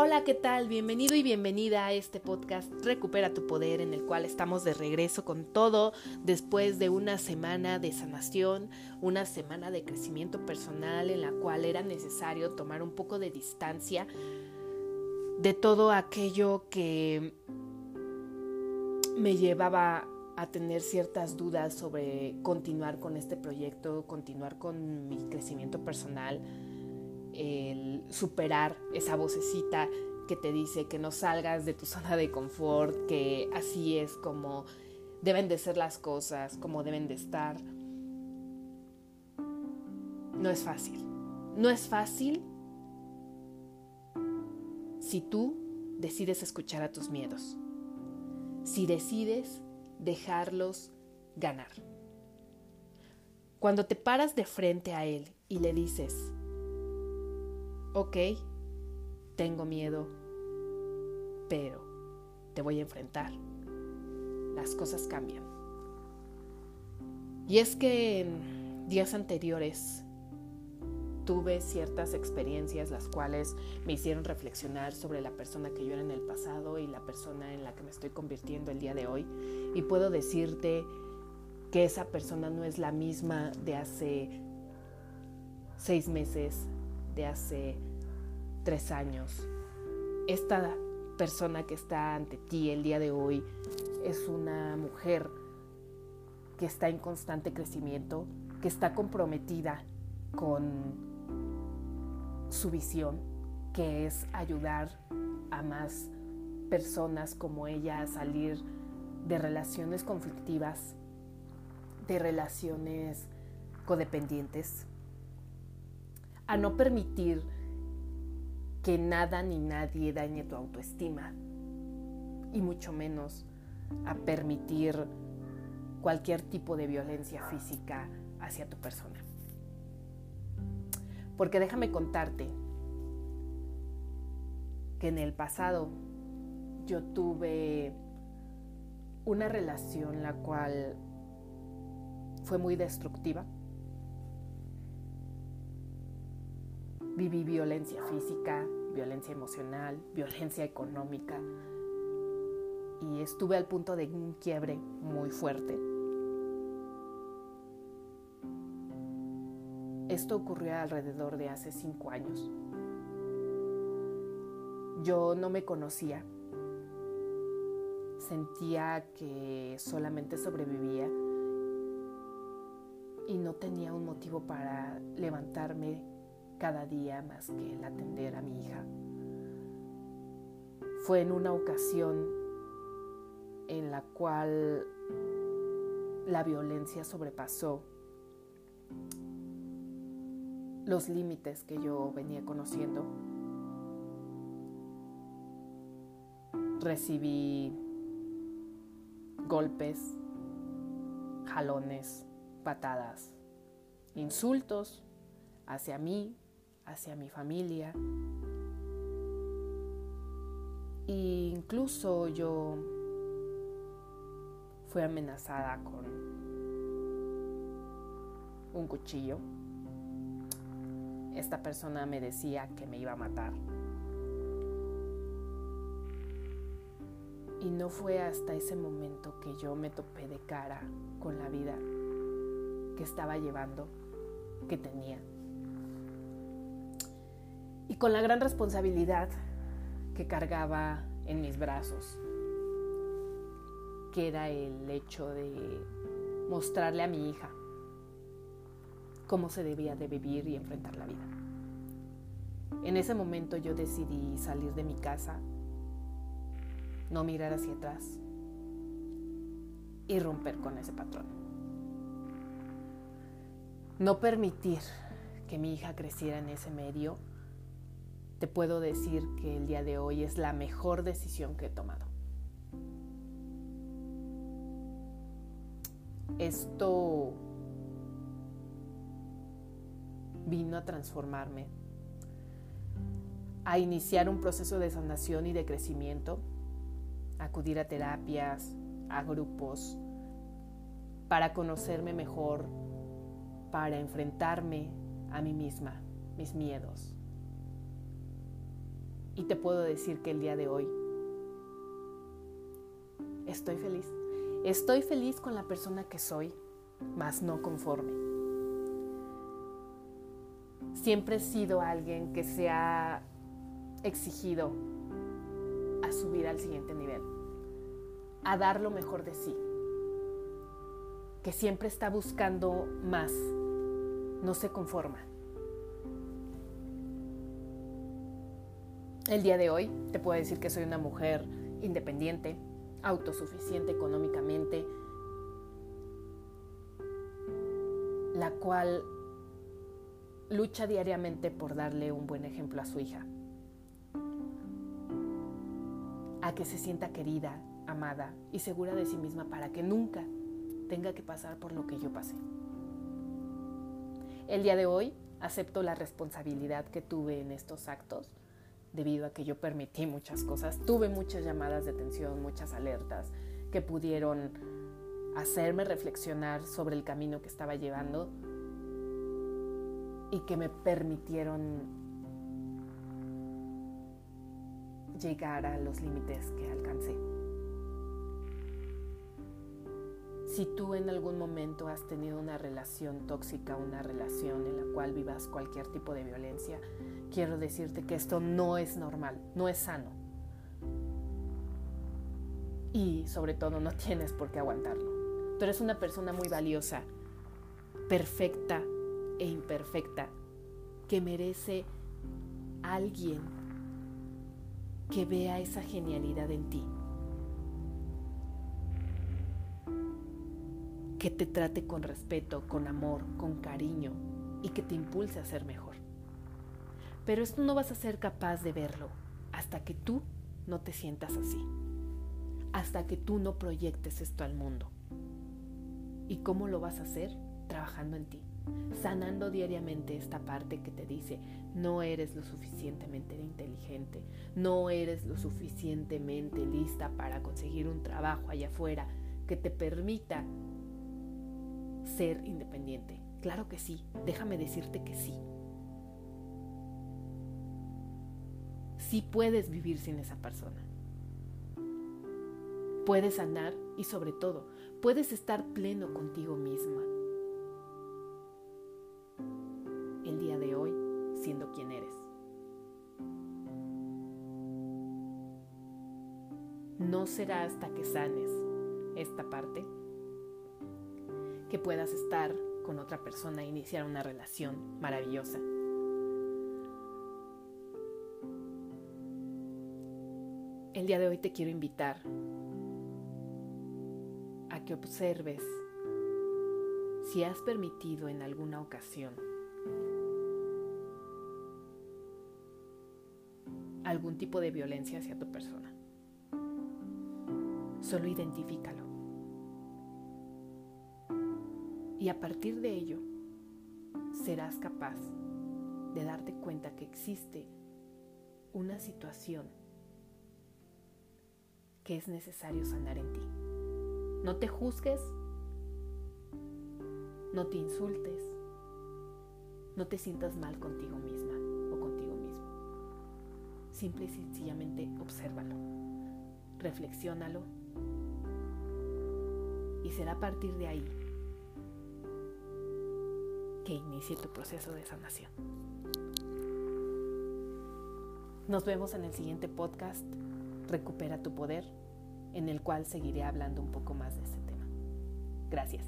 Hola, ¿qué tal? Bienvenido y bienvenida a este podcast Recupera tu Poder en el cual estamos de regreso con todo después de una semana de sanación, una semana de crecimiento personal en la cual era necesario tomar un poco de distancia de todo aquello que me llevaba a tener ciertas dudas sobre continuar con este proyecto, continuar con mi crecimiento personal el superar esa vocecita que te dice que no salgas de tu zona de confort, que así es como deben de ser las cosas, como deben de estar. No es fácil. No es fácil si tú decides escuchar a tus miedos, si decides dejarlos ganar. Cuando te paras de frente a él y le dices, ok, tengo miedo, pero te voy a enfrentar. Las cosas cambian. Y es que en días anteriores tuve ciertas experiencias las cuales me hicieron reflexionar sobre la persona que yo era en el pasado y la persona en la que me estoy convirtiendo el día de hoy. Y puedo decirte que esa persona no es la misma de hace seis meses, de hace tres años. Esta persona que está ante ti el día de hoy es una mujer que está en constante crecimiento, que está comprometida con su visión, que es ayudar a más personas como ella a salir de relaciones conflictivas, de relaciones codependientes, a no permitir que nada ni nadie dañe tu autoestima. Y mucho menos a permitir cualquier tipo de violencia física hacia tu persona. Porque déjame contarte que en el pasado yo tuve una relación la cual fue muy destructiva. Viví violencia física, violencia emocional, violencia económica y estuve al punto de un quiebre muy fuerte. Esto ocurrió alrededor de hace cinco años. Yo no me conocía. Sentía que solamente sobrevivía y no tenía un motivo para levantarme cada día más que el atender a mi hija. Fue en una ocasión en la cual la violencia sobrepasó los límites que yo venía conociendo. Recibí golpes, jalones, patadas, insultos hacia mí, hacia mi familia. E incluso yo fui amenazada con un cuchillo. Esta persona me decía que me iba a matar. Y no fue hasta ese momento que yo me topé de cara con la vida que estaba llevando, que tenía con la gran responsabilidad que cargaba en mis brazos, que era el hecho de mostrarle a mi hija cómo se debía de vivir y enfrentar la vida. En ese momento yo decidí salir de mi casa, no mirar hacia atrás y romper con ese patrón. No permitir que mi hija creciera en ese medio te puedo decir que el día de hoy es la mejor decisión que he tomado. Esto vino a transformarme, a iniciar un proceso de sanación y de crecimiento, a acudir a terapias, a grupos, para conocerme mejor, para enfrentarme a mí misma, mis miedos, Y te puedo decir que el día de hoy estoy feliz. Estoy feliz con la persona que soy, mas no conforme. Siempre he sido alguien que se ha exigido a subir al siguiente nivel, a dar lo mejor de sí, que siempre está buscando más, no se conforma. El día de hoy te puedo decir que soy una mujer independiente, autosuficiente económicamente, la cual lucha diariamente por darle un buen ejemplo a su hija, a que se sienta querida, amada y segura de sí misma para que nunca tenga que pasar por lo que yo pasé. El día de hoy acepto la responsabilidad que tuve en estos actos debido a que yo permití muchas cosas. Tuve muchas llamadas de atención, muchas alertas que pudieron hacerme reflexionar sobre el camino que estaba llevando y que me permitieron llegar a los límites que alcancé. Si tú en algún momento has tenido una relación tóxica, una relación en la cual vivas cualquier tipo de violencia, quiero decirte que esto no es normal, no es sano. Y sobre todo no tienes por qué aguantarlo. Tú eres una persona muy valiosa, perfecta e imperfecta, que merece alguien que vea esa genialidad en ti. Que te trate con respeto, con amor, con cariño y que te impulse a ser mejor. Pero esto no vas a ser capaz de verlo hasta que tú no te sientas así, hasta que tú no proyectes esto al mundo. ¿Y cómo lo vas a hacer? Trabajando en ti, sanando diariamente esta parte que te dice, no eres lo suficientemente inteligente, no eres lo suficientemente lista para conseguir un trabajo allá afuera que te permita ser independiente. Claro que sí, déjame decirte que sí. sí puedes vivir sin esa persona. Puedes sanar y sobre todo, puedes estar pleno contigo misma. El día de hoy siendo quien eres. No será hasta que sanes esta parte que puedas estar con otra persona e iniciar una relación maravillosa El día de hoy te quiero invitar a que observes si has permitido en alguna ocasión algún tipo de violencia hacia tu persona. Solo identifícalo. Y a partir de ello serás capaz de darte cuenta que existe una situación que es necesario sanar en ti. No te juzgues, no te insultes, no te sientas mal contigo misma o contigo mismo. Simple y sencillamente obsérvalo, reflexiónalo y será a partir de ahí que inicie tu proceso de sanación. Nos vemos en el siguiente podcast Recupera tu poder, en el cual seguiré hablando un poco más de este tema. Gracias.